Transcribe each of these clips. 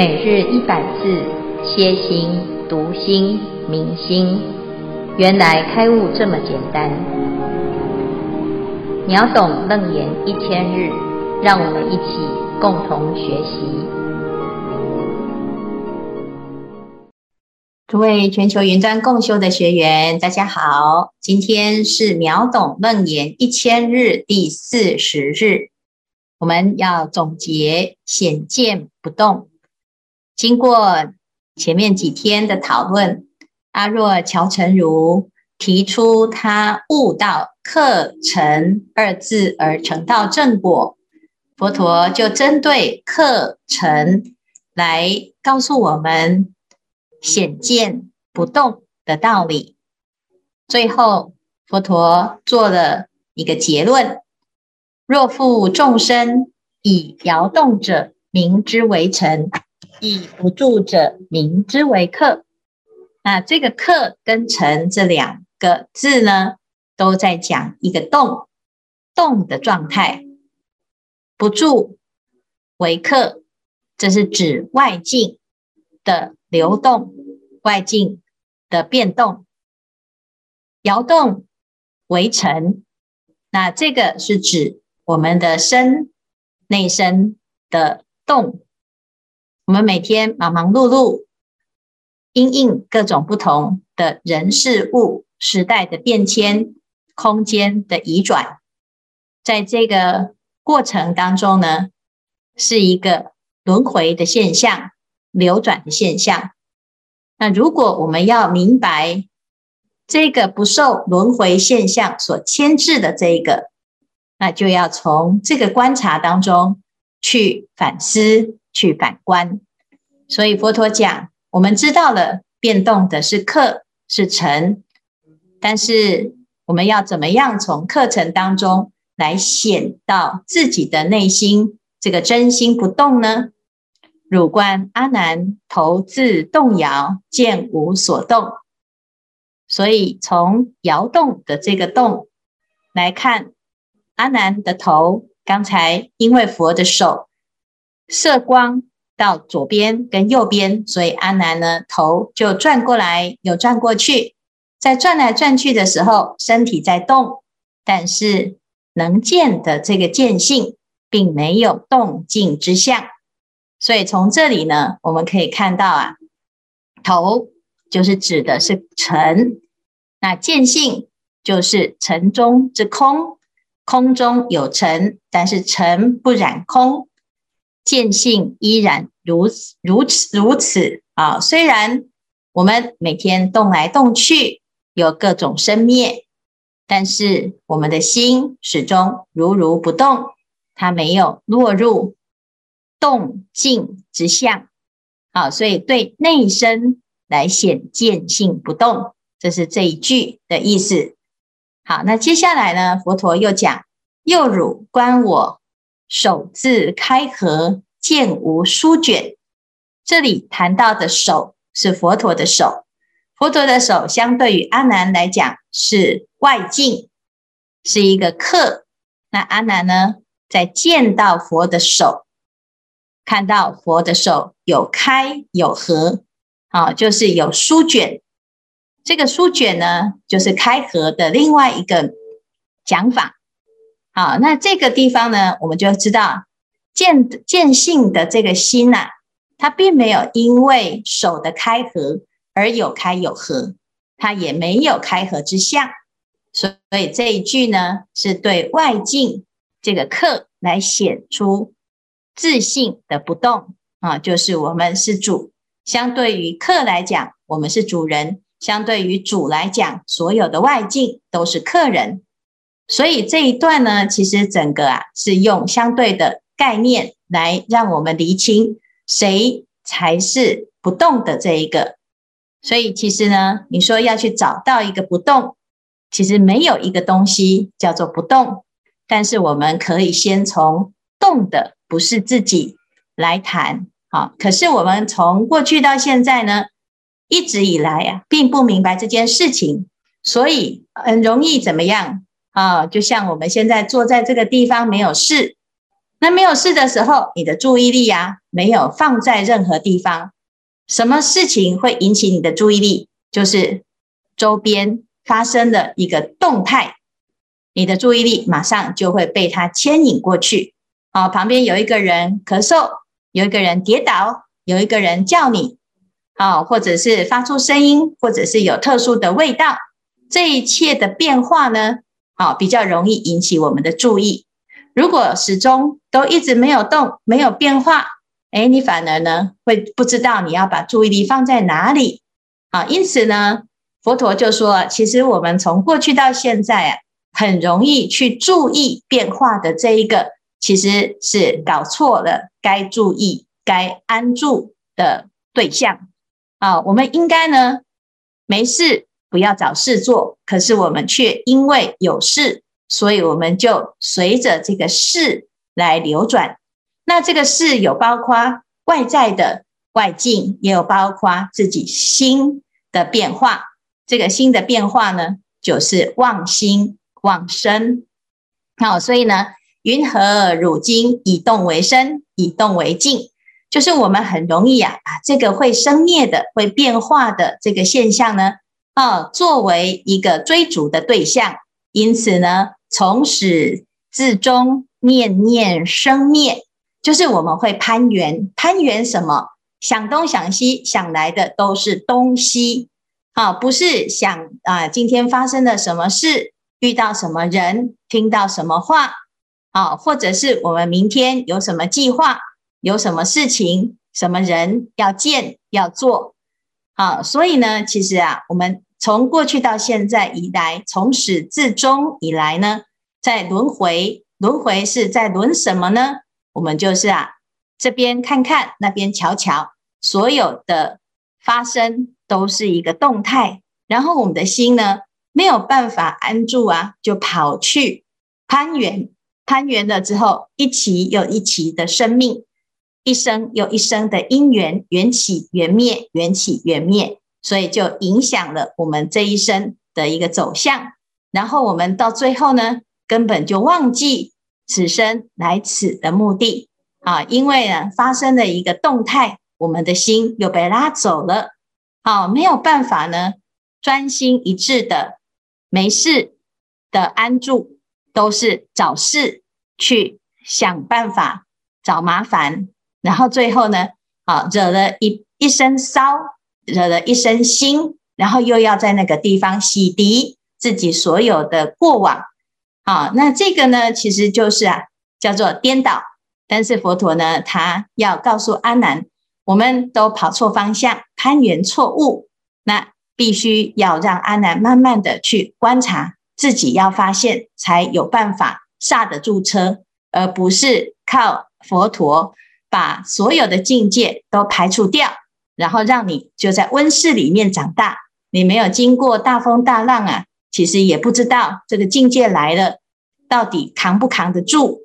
每日一百字，歇心、读心、明心，原来开悟这么简单。秒懂楞严一千日，让我们一起共同学习。诸位全球云端共修的学员，大家好，今天是秒懂楞严一千日第四十日，我们要总结显见不动。经过前面几天的讨论，阿若乔成如提出他悟道客成二字而成道正果，佛陀就针对客成来告诉我们显见不动的道理。最后，佛陀做了一个结论：若复众生以摇动者，名之为尘。以不住者，名之为客。那这个客跟尘这两个字呢，都在讲一个动，动的状态。不住为客，这是指外境的流动，外境的变动。摇动为尘，那这个是指我们的身内身的动。我们每天忙忙碌碌，因应各种不同的人事物、时代的变迁、空间的移转，在这个过程当中呢，是一个轮回的现象、流转的现象。那如果我们要明白这个不受轮回现象所牵制的这一个，那就要从这个观察当中去反思。去反观，所以佛陀讲，我们知道了变动的是客是成，但是我们要怎么样从客成当中来显到自己的内心这个真心不动呢？汝观阿难头自动摇，见无所动。所以从摇动的这个动来看，阿难的头，刚才因为佛的手。射光到左边跟右边，所以阿难呢头就转过来又转过去，在转来转去的时候，身体在动，但是能见的这个见性并没有动静之相，所以从这里呢，我们可以看到啊，头就是指的是尘，那见性就是尘中之空，空中有尘，但是尘不染空。见性依然如此如此如此啊！虽然我们每天动来动去，有各种生灭，但是我们的心始终如如不动，它没有落入动静之相。好，所以对内身来显见性不动，这是这一句的意思。好，那接下来呢？佛陀又讲：又汝观我。手自开合，见无书卷。这里谈到的手是佛陀的手，佛陀的手相对于阿难来讲是外境，是一个客。那阿难呢，在见到佛的手，看到佛的手有开有合，啊，就是有书卷。这个书卷呢，就是开合的另外一个讲法。好，那这个地方呢，我们就知道见见性的这个心呐、啊，它并没有因为手的开合而有开有合，它也没有开合之相。所以这一句呢，是对外境这个客来显出自性的不动啊，就是我们是主，相对于客来讲，我们是主人；相对于主来讲，所有的外境都是客人。所以这一段呢，其实整个啊是用相对的概念来让我们厘清谁才是不动的这一个。所以其实呢，你说要去找到一个不动，其实没有一个东西叫做不动。但是我们可以先从动的不是自己来谈。好，可是我们从过去到现在呢，一直以来啊，并不明白这件事情，所以很容易怎么样？啊，就像我们现在坐在这个地方没有事，那没有事的时候，你的注意力啊，没有放在任何地方，什么事情会引起你的注意力？就是周边发生的一个动态，你的注意力马上就会被它牵引过去。啊，旁边有一个人咳嗽，有一个人跌倒，有一个人叫你，啊，或者是发出声音，或者是有特殊的味道，这一切的变化呢，啊，比较容易引起我们的注意。如果始终都一直没有动，没有变化，哎，你反而呢会不知道你要把注意力放在哪里啊。因此呢，佛陀就说，其实我们从过去到现在啊，很容易去注意变化的这一个，其实是搞错了该注意、该安住的对象啊。我们应该呢没事不要找事做，可是我们却因为有事。所以我们就随着这个事来流转。那这个事有包括外在的外境，也有包括自己心的变化。这个心的变化呢，就是妄心妄生。好，所以呢，云何汝今以动为生，以动为静？就是我们很容易啊，把这个会生灭的、会变化的这个现象呢，啊，作为一个追逐的对象。因此呢。从始至终，念念生灭，就是我们会攀缘。攀缘什么？想东想西，想来的都是东西。啊，不是想啊，今天发生了什么事，遇到什么人，听到什么话，啊，或者是我们明天有什么计划，有什么事情，什么人要见要做。啊，所以呢，其实啊，我们。从过去到现在以来，从始至终以来呢，在轮回，轮回是在轮什么呢？我们就是啊，这边看看，那边瞧瞧，所有的发生都是一个动态，然后我们的心呢，没有办法安住啊，就跑去攀援，攀缘了之后，一期又一期的生命，一生又一生的因缘，缘起缘灭，缘起缘灭。所以就影响了我们这一生的一个走向，然后我们到最后呢，根本就忘记此生来此的目的。啊，因为呢发生了一个动态，我们的心又被拉走了，好，没有办法呢专心一致的没事的安住，都是找事去想办法找麻烦，然后最后呢，啊惹了一一身骚。惹了一身腥，然后又要在那个地方洗涤自己所有的过往，好，那这个呢，其实就是啊，叫做颠倒。但是佛陀呢，他要告诉阿难，我们都跑错方向，攀缘错误，那必须要让阿难慢慢的去观察，自己要发现，才有办法刹得住车，而不是靠佛陀把所有的境界都排除掉。然后让你就在温室里面长大，你没有经过大风大浪啊，其实也不知道这个境界来了到底扛不扛得住。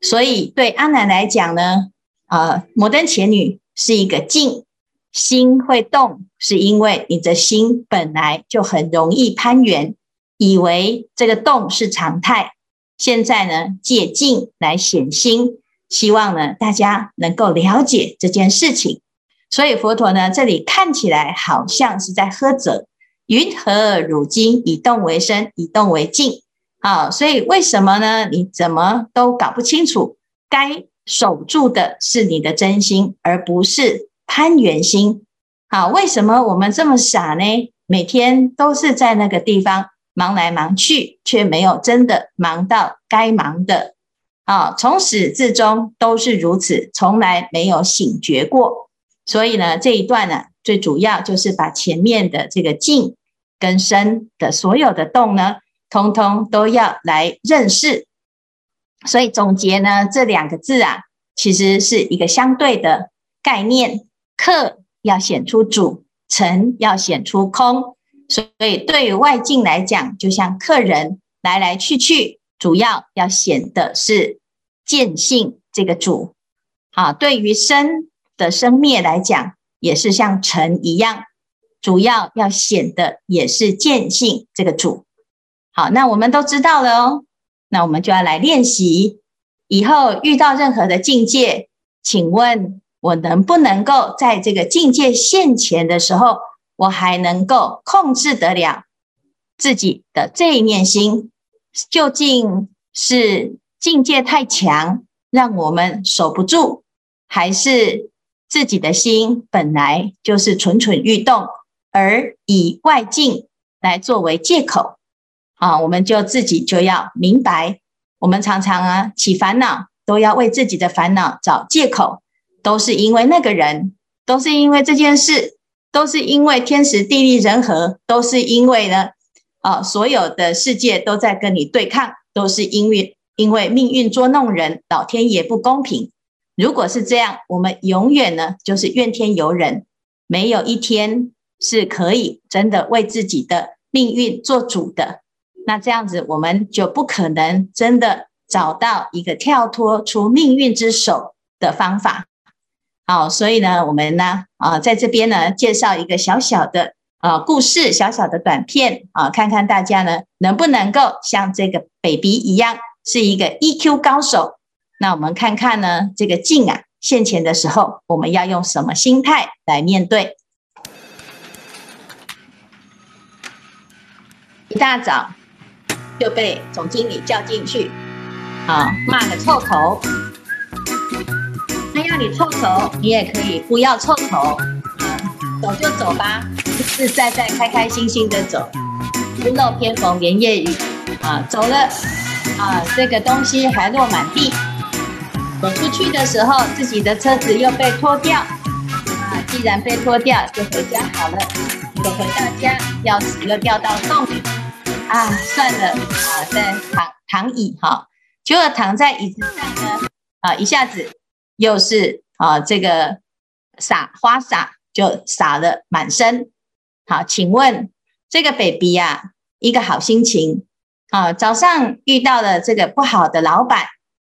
所以对阿南来讲呢，呃，摩登前女是一个境，心会动，是因为你的心本来就很容易攀缘，以为这个动是常态。现在呢，借境来显心，希望呢大家能够了解这件事情。所以佛陀呢，这里看起来好像是在呵责，云何汝今以动为生，以动为静？啊，所以为什么呢？你怎么都搞不清楚，该守住的是你的真心，而不是攀缘心。好，为什么我们这么傻呢？每天都是在那个地方忙来忙去，却没有真的忙到该忙的。啊，从始至终都是如此，从来没有醒觉过。所以呢，这一段呢，最主要就是把前面的这个静跟生的所有的动呢，通通都要来认识。所以总结呢，这两个字啊，其实是一个相对的概念。客要显出主，尘要显出空。所以对外境来讲，就像客人来来去去，主要要显的是见性这个主。啊，对于生。的生灭来讲，也是像尘一样，主要要显的也是见性这个主。好，那我们都知道了哦，那我们就要来练习以后遇到任何的境界，请问我能不能够在这个境界现前的时候，我还能够控制得了自己的这一念心？究竟是境界太强，让我们守不住，还是自己的心本来就是蠢蠢欲动，而以外境来作为借口？啊，我们就自己就要明白，我们常常啊起烦恼，都要为自己的烦恼找借口，都是因为那个人，都是因为这件事，都是因为天时地利人和，都是因为呢，啊，所有的世界都在跟你对抗，都是因为因为命运捉弄人，老天爷不公平。如果是这样，我们永远呢就是怨天尤人，没有一天是可以真的为自己的命运做主的。那这样子，我们就不可能真的找到一个跳脱出命运之手的方法。好，所以呢，我们呢，啊，在这边呢，介绍一个小小的啊故事，小小的短片啊，看看大家呢，能不能够像这个 baby 一样，是一个 EQ 高手。那我们看看呢，这个境啊现前的时候，我们要用什么心态来面对？一大早。就被总经理叫进去，啊，骂个臭头。他要你臭头，你也可以不要臭头，啊，走就走吧，自自在在、开开心心的走。屋漏偏逢连夜雨，啊，走了，啊，这个东西还落满地。走出去的时候，自己的车子又被拖掉，啊，既然被拖掉，就回家好了。走回到家，钥匙又掉到洞里。啊，算了啊，在躺躺椅哈，结果躺在椅子上呢，啊，一下子又是啊，这个洒花洒就洒了满身。好，请问这个 baby 呀，一个好心情啊，早上遇到了这个不好的老板，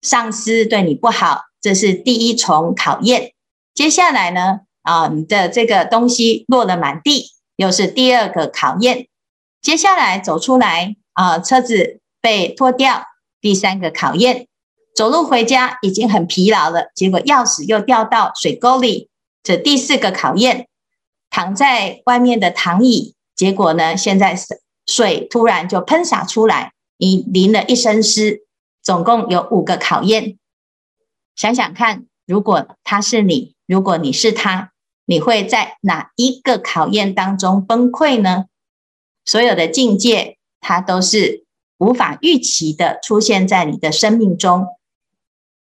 上司对你不好，这是第一重考验。接下来呢，啊，你的这个东西落了满地，又是第二个考验。接下来走出来啊，车子被拖掉，第三个考验。走路回家已经很疲劳了，结果钥匙又掉到水沟里，这第四个考验。躺在外面的躺椅，结果呢，现在水突然就喷洒出来，你淋了一身湿。总共有五个考验。想想看，如果他是你，如果你是他，你会在哪一个考验当中崩溃呢？所有的境界，它都是无法预期的出现在你的生命中。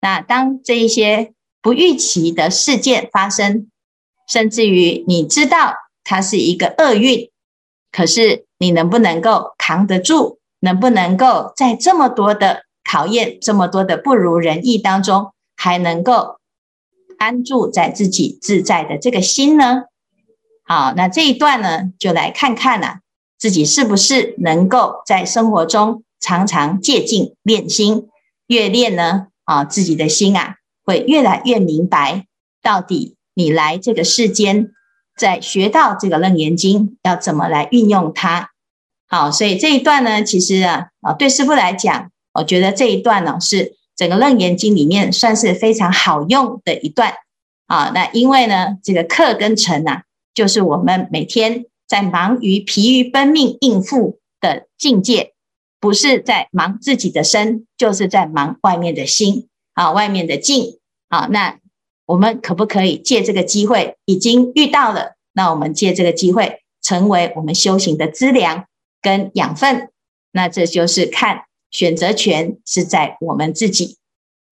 那当这一些不预期的事件发生，甚至于你知道它是一个厄运，可是你能不能够扛得住？能不能够在这么多的考验、这么多的不如人意当中，还能够安住在自己自在的这个心呢？好，那这一段呢，就来看看呐、啊。自己是不是能够在生活中常常借境练心？越练呢，啊，自己的心啊会越来越明白，到底你来这个世间，在学到这个楞严经要怎么来运用它。好，所以这一段呢，其实啊，啊，对师傅来讲，我觉得这一段呢是整个楞严经里面算是非常好用的一段。啊，那因为呢，这个客跟尘呐，就是我们每天。在忙于疲于奔命应付的境界，不是在忙自己的身，就是在忙外面的心啊，外面的境啊。那我们可不可以借这个机会？已经遇到了，那我们借这个机会，成为我们修行的资粮跟养分。那这就是看选择权是在我们自己。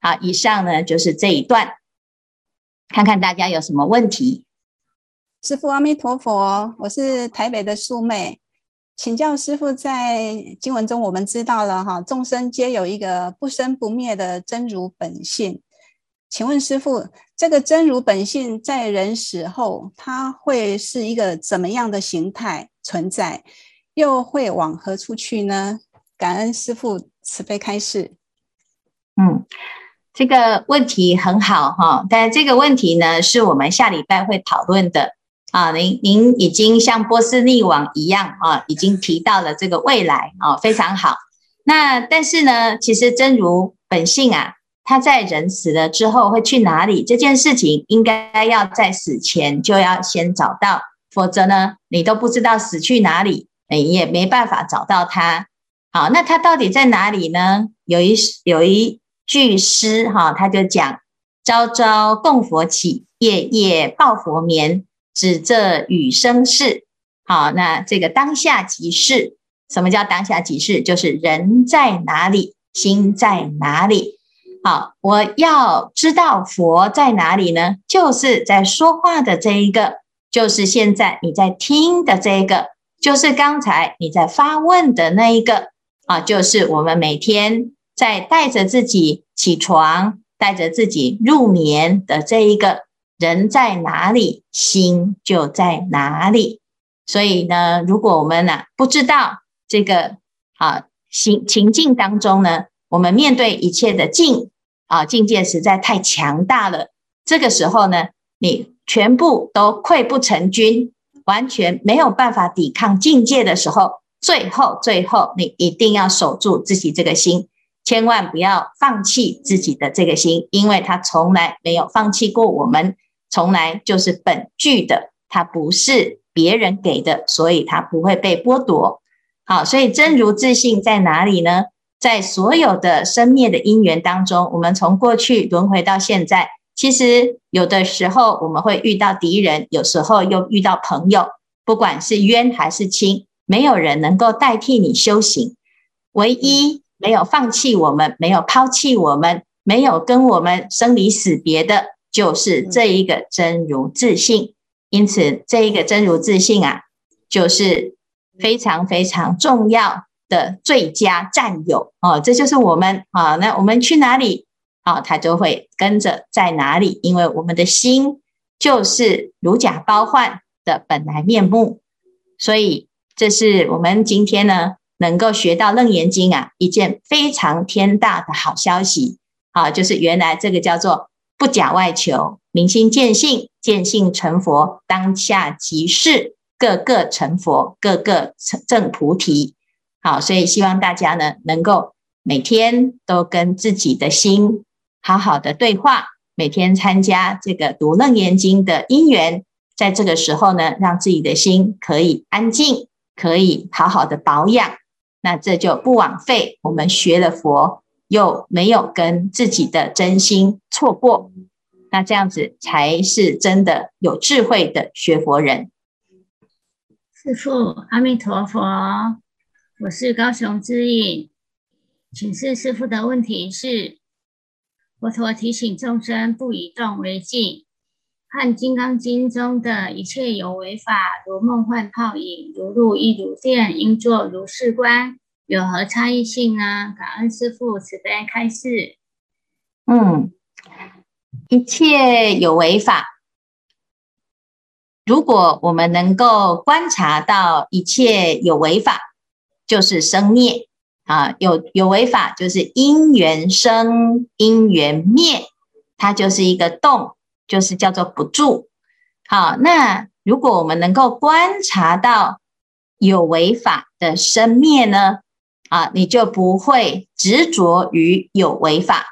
好，以上呢就是这一段，看看大家有什么问题。师父阿弥陀佛，我是台北的素妹，请教师父，在经文中我们知道了哈，众生皆有一个不生不灭的真如本性，请问师父，这个真如本性在人死后，它会是一个怎么样的形态存在，又会往何处去呢？感恩师父慈悲开示。嗯，这个问题很好哈，但这个问题呢，是我们下礼拜会讨论的。啊，您您已经像波斯匿王一样啊，已经提到了这个未来啊，非常好。那但是呢，其实真如本性啊，他在人死了之后会去哪里？这件事情应该要在死前就要先找到，否则呢，你都不知道死去哪里，你也没办法找到他。好，那他到底在哪里呢？有一有一句诗哈，他就讲：朝朝供佛起，夜夜报佛眠，只这与生事。好，那这个当下即是。什么叫当下即是？就是人在哪里，心在哪里。好，我要知道佛在哪里呢？就是在说话的这一个，就是现在你在听的这一个，就是刚才你在发问的那一个。啊，就是我们每天在带着自己起床，带着自己入眠的这一个人在哪里，心就在哪里。所以呢，如果我们呢、不知道这个啊情情境当中呢，我们面对一切的境啊境界实在太强大了。这个时候呢，你全部都溃不成军，完全没有办法抵抗境界的时候。最后，最后，你一定要守住自己这个心，千万不要放弃自己的这个心，因为他从来没有放弃过我们，从来就是本具的，他不是别人给的，所以他不会被剥夺。好，所以真如自信在哪里呢？在所有的生灭的因缘当中，我们从过去轮回到现在，其实有的时候我们会遇到敌人，有时候又遇到朋友，不管是冤还是亲。没有人能够代替你修行，唯一没有放弃我们、没有抛弃我们、没有跟我们生离死别的，就是这一个真如自信。因此，这一个真如自信啊，就是非常非常重要的最佳战友哦。这就是我们啊，那我们去哪里啊，他就会跟着在哪里，因为我们的心就是如假包换的本来面目，所以。这是我们今天呢能够学到《楞严经》啊，一件非常天大的好消息啊！就是原来这个叫做不假外求，明心见性，见性成佛，当下即是个个成佛，个个成证菩提。好，所以希望大家呢能够每天都跟自己的心好好的对话，每天参加这个读《楞严经》的因缘，在这个时候呢，让自己的心可以安静。可以好好的保养，那这就不枉费我们学了佛，又没有跟自己的真心错过，那这样子才是真的有智慧的学佛人。师父，阿弥陀佛，我是高雄之影，请示师父的问题是：佛陀提醒众生不以动为静。和《金刚经》中的一切有为法，如梦幻泡影，如露亦如电，应作如是观，有何差异性呢？感恩师父慈悲开示。嗯，一切有为法，如果我们能够观察到一切有为法，就是生灭啊，有有为法就是因缘生，因缘灭，它就是一个动。就是叫做不住，好，那如果我们能够观察到有为法的生灭呢，啊，你就不会执着于有为法。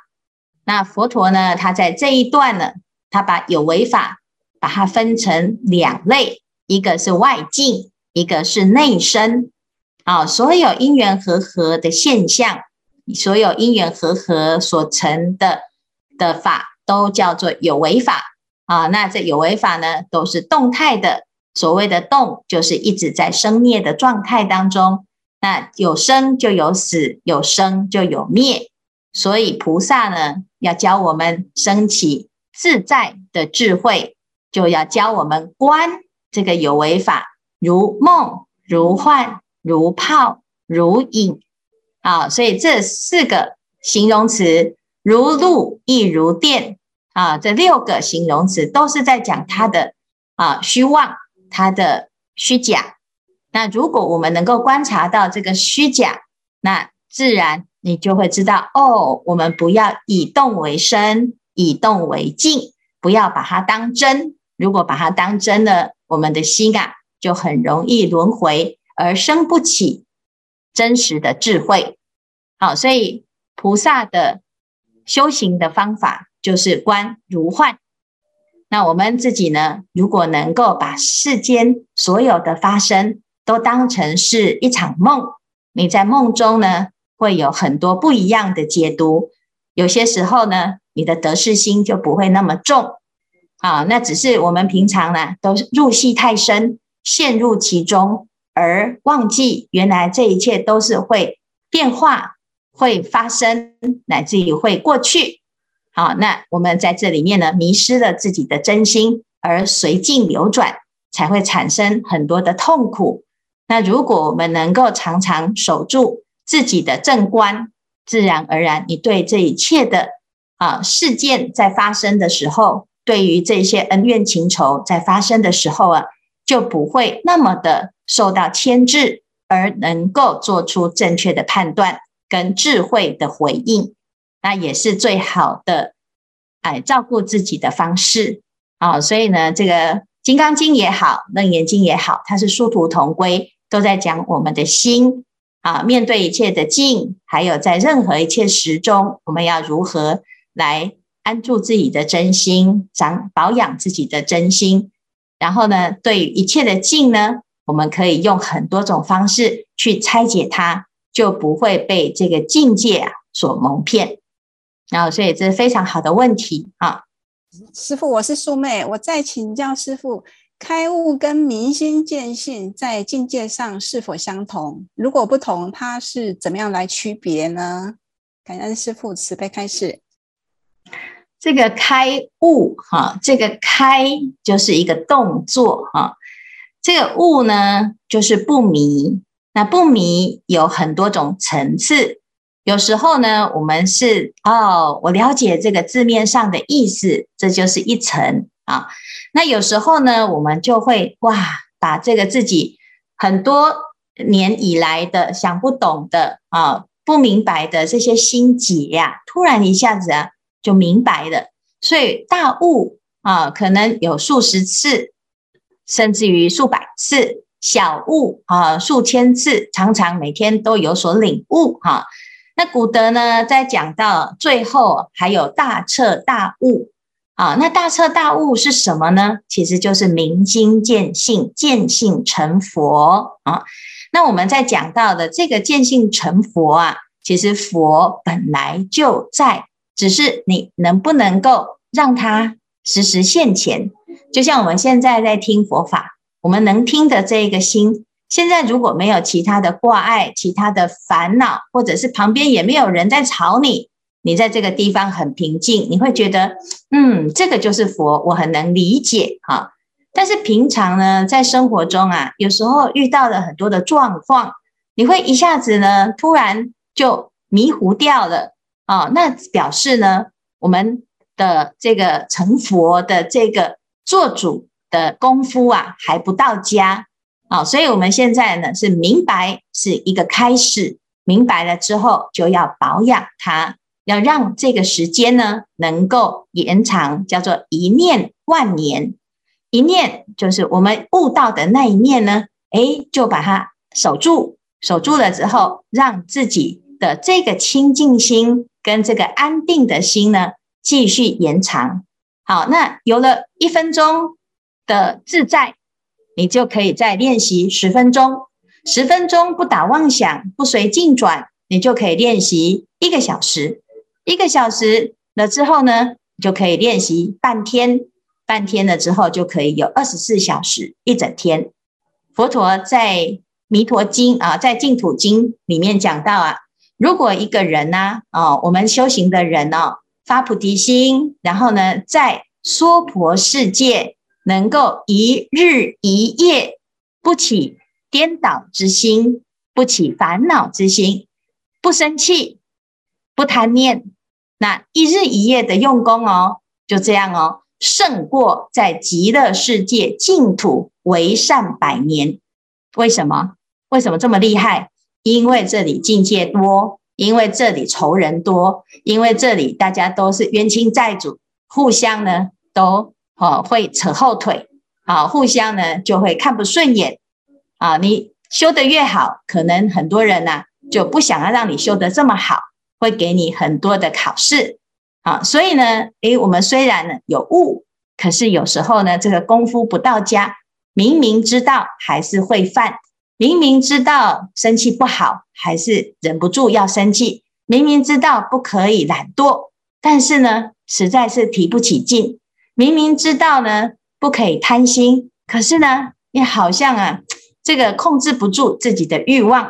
那佛陀呢，他在这一段呢，他把有为法把它分成两类，一个是外境，一个是内生。啊，所有因缘和合的现象，所有因缘和合所成的的法。都叫做有为法啊，那这有为法呢，都是动态的。所谓的动，就是一直在生灭的状态当中。那有生就有死，有生就有灭。所以菩萨呢，要教我们升起自在的智慧，就要教我们观这个有为法，如梦、如幻、如泡、如影。啊，所以这四个形容词，如露亦如电。啊，这六个形容词都是在讲它的啊虚妄，它的虚假。那如果我们能够观察到这个虚假，那自然你就会知道哦，我们不要以动为身，以动为静，不要把它当真。如果把它当真了，我们的心啊就很容易轮回，而生不起真实的智慧。好，所以菩萨的。修行的方法就是观如幻。那我们自己呢，如果能够把世间所有的发生都当成是一场梦，你在梦中呢，会有很多不一样的解读。有些时候呢，你的得失心就不会那么重。啊，那只是我们平常呢，都入戏太深，陷入其中，而忘记原来这一切都是会变化、会发生，乃至于会过去。好，那我们在这里面呢，迷失了自己的真心，而随境流转，才会产生很多的痛苦。那如果我们能够常常守住自己的正观，自然而然，你对这一切的啊事件在发生的时候，对于这些恩怨情仇在发生的时候啊，就不会那么的受到牵制，而能够做出正确的判断跟智慧的回应。那也是最好的，哎，照顾自己的方式啊、哦。所以呢，这个《金刚经》也好，《楞严经》也好，它是殊途同归，都在讲我们的心啊。面对一切的境，还有在任何一切时中，我们要如何来安住自己的真心，长保养自己的真心。然后呢，对于一切的境呢，我们可以用很多种方式去拆解它，就不会被这个境界啊所蒙骗。然后，所以这是非常好的问题啊，师傅，我是素妹，我再请教师傅，开悟跟明心见性在境界上是否相同？如果不同，它是怎么样来区别呢？感恩师父慈悲开示。这个开悟哈，这个开就是一个动作哈，这个悟呢就是不迷，那不迷有很多种层次。有时候呢，我们是哦，我了解这个字面上的意思，这就是一层啊。那有时候呢，我们就会哇，把这个自己很多年以来的想不懂的啊、不明白的这些心结呀、突然一下子啊就明白了。所以大悟啊，可能有数十次，甚至于数百次；小悟啊，数千次，常常每天都有所领悟哈。那古德呢，在讲到最后还有大彻大悟啊，那大彻大悟是什么呢？其实就是明心见性，见性成佛啊。那我们在讲到的这个见性成佛啊，其实佛本来就在，只是你能不能够让它时时现前。就像我们现在在听佛法，我们能听的这个心。现在如果没有其他的挂碍、其他的烦恼，或者是旁边也没有人在吵你，你在这个地方很平静，你会觉得，嗯，这个就是佛，我很能理解哈。但是平常呢，在生活中啊，有时候遇到了很多的状况，你会一下子呢，突然就迷糊掉了啊。那表示呢，我们的这个成佛的这个做主的功夫啊，还不到家。好，所以我们现在呢是明白是一个开始，明白了之后就要保养它，要让这个时间呢能够延长，叫做一念万年。一念就是我们悟到的那一念呢，诶，就把它守住，守住了之后，让自己的这个清净心跟这个安定的心呢继续延长。好，那有了一分钟的自在。你就可以再练习十分钟，十分钟不打妄想，不随境转，你就可以练习一个小时，一个小时了之后呢，就可以练习半天，半天了之后就可以有二十四小时，一整天。佛陀在《弥陀经》啊，在《净土经》里面讲到啊，如果一个人呢，哦，我们修行的人哦，发菩提心，然后呢，在娑婆世界。能够一日一夜不起颠倒之心，不起烦恼之心，不生气，不贪念，那一日一夜的用功哦，就这样哦，胜过在极乐世界净土为善百年。为什么？为什么这么厉害？因为这里境界多，因为这里仇人多，因为这里大家都是冤亲债主，互相呢都。哦，会扯后腿，啊，互相呢就会看不顺眼，啊，你修得越好，可能很多人呢就不想要让你修得这么好，会给你很多的考试，啊，所以呢，诶，我们虽然呢有悟，可是有时候呢，这个功夫不到家，明明知道还是会犯，明明知道生气不好，还是忍不住要生气，明明知道不可以懒惰，但是呢，实在是提不起劲，明明知道呢不可以贪心，可是呢，也好像啊，这个控制不住自己的欲望。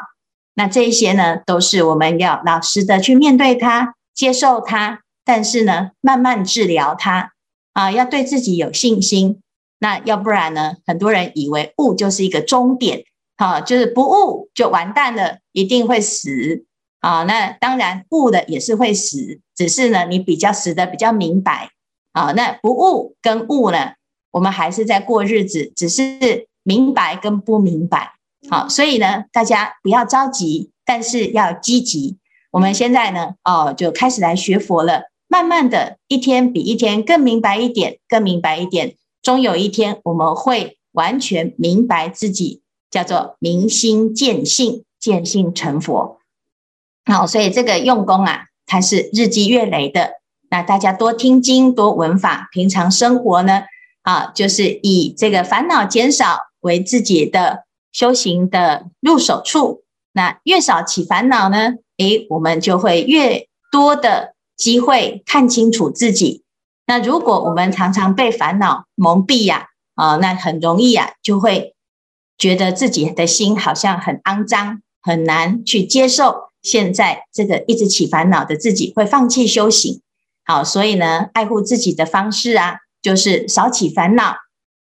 那这一些呢，都是我们要老实的去面对它，接受它，但是呢，慢慢治疗它啊，要对自己有信心。那要不然呢，很多人以为悟就是一个终点，啊，就是不悟就完蛋了，一定会死啊。那当然悟的也是会死，只是呢，你比较死的比较明白啊。那不悟跟悟呢，我们还是在过日子，只是明白跟不明白。好，所以呢，大家不要着急，但是要积极。我们现在呢，哦，就开始来学佛了，慢慢的一天比一天更明白一点，更明白一点，终有一天我们会完全明白自己，叫做明心见性，见性成佛。好，所以这个用功啊，它是日积月累的。那大家多听经，多闻法，平常生活呢，啊，就是以这个烦恼减少为自己的。修行的入手处，那越少起烦恼呢？诶，我们就会越多的机会看清楚自己。那如果我们常常被烦恼蒙蔽呀，啊，那很容易呀，就会觉得自己的心好像很肮脏，很难去接受现在这个一直起烦恼的自己，会放弃修行。好，所以呢，爱护自己的方式啊，就是少起烦恼。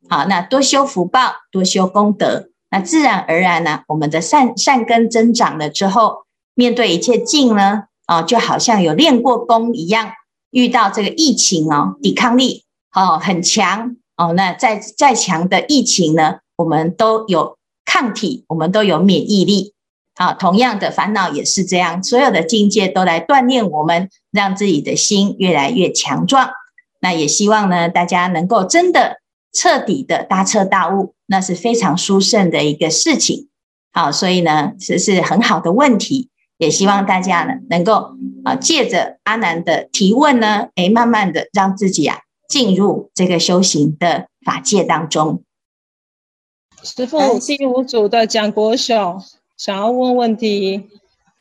好，那多修福报，多修功德。那自然而然呢，我们的善善根增长了之后，面对一切境呢，啊，就好像有练过功一样，遇到这个疫情哦，抵抗力哦很强哦，那再再强的疫情呢，我们都有抗体，我们都有免疫力。啊，同样的烦恼也是这样，所有的境界都来锻炼我们，让自己的心越来越强壮。那也希望呢，大家能够真的。彻底的大彻大悟，那是非常殊胜的一个事情。好，所以呢，这是很好的问题，也希望大家呢能够啊，借着阿南的提问呢，诶，慢慢的让自己啊进入这个修行的法界当中。师父，第五组的蒋国雄想要问问题。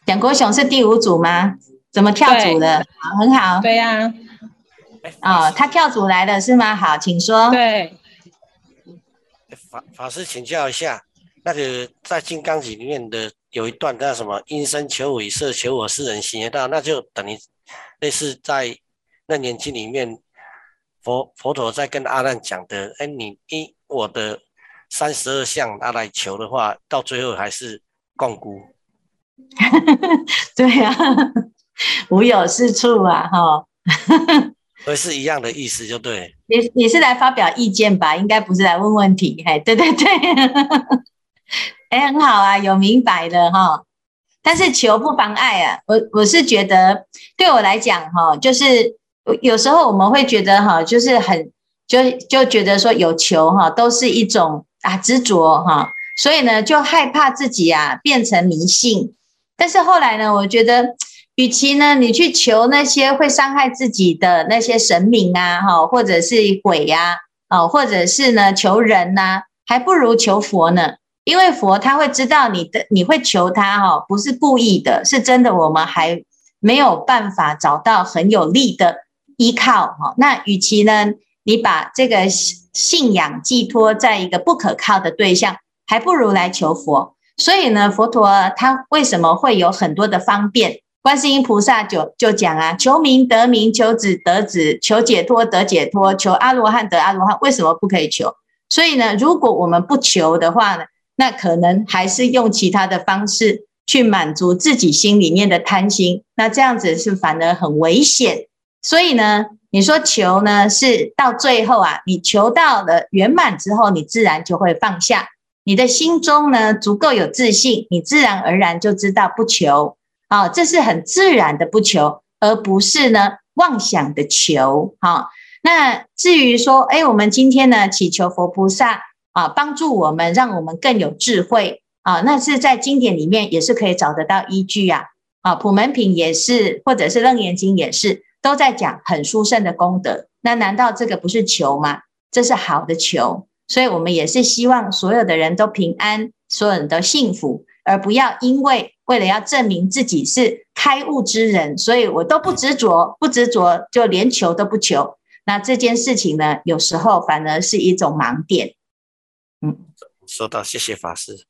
蒋国雄是第五组吗？怎么跳组的？好，很好。对呀。啊、哦，他跳组来的是吗？好，请说。对，法法师请教一下，那个在《金刚经》里面的有一段叫什么“因身求我，以色求我，世人行得道”，那就等于类似在《楞严经》里面佛佛陀在跟阿难讲的。哎，你依我的三十二相拿来求的话，到最后还是共估。对呀、啊，无有是处啊，哈。所以是一样的意思，就对。你你是来发表意见吧？应该不是来问问题。嘿，对对对，哎，很好啊，有明白的哈。但是求不妨碍啊。我我是觉得，对我来讲哈，就是有时候我们会觉得哈，就是很就就觉得说有求哈，都是一种啊执着哈，所以呢就害怕自己啊变成迷信。但是后来呢，我觉得。与其呢，你去求那些会伤害自己的那些神明啊，哈，或者是鬼呀，啊，或者是呢求人呐，还不如求佛呢。因为佛他会知道你的，你会求他哈，不是故意的，是真的。我们还没有办法找到很有力的依靠哈。那与其呢，你把这个信仰寄托在一个不可靠的对象，还不如来求佛。所以呢，佛陀他为什么会有很多的方便？观世音菩萨就就讲啊，求名得名，求子得子，求解脱得解脱，求阿罗汉得阿罗汉。为什么不可以求？所以呢，如果我们不求的话呢，那可能还是用其他的方式去满足自己心里面的贪心。那这样子是反而很危险。所以呢，你说求呢，是到最后啊，你求到了圆满之后，你自然就会放下。你的心中呢，足够有自信，你自然而然就知道不求。啊，这是很自然的不求，而不是呢妄想的求。好，那至于说，哎，我们今天呢祈求佛菩萨啊，帮助我们，让我们更有智慧啊，那是在经典里面也是可以找得到依据啊。啊，普门品也是，或者是楞严经也是，都在讲很殊胜的功德。那难道这个不是求吗？这是好的求，所以我们也是希望所有的人都平安，所有人都幸福，而不要因为为了要证明自己是开悟之人，所以我都不执着，不执着就连求都不求。那这件事情呢，有时候反而是一种盲点。嗯，收到，谢谢法师。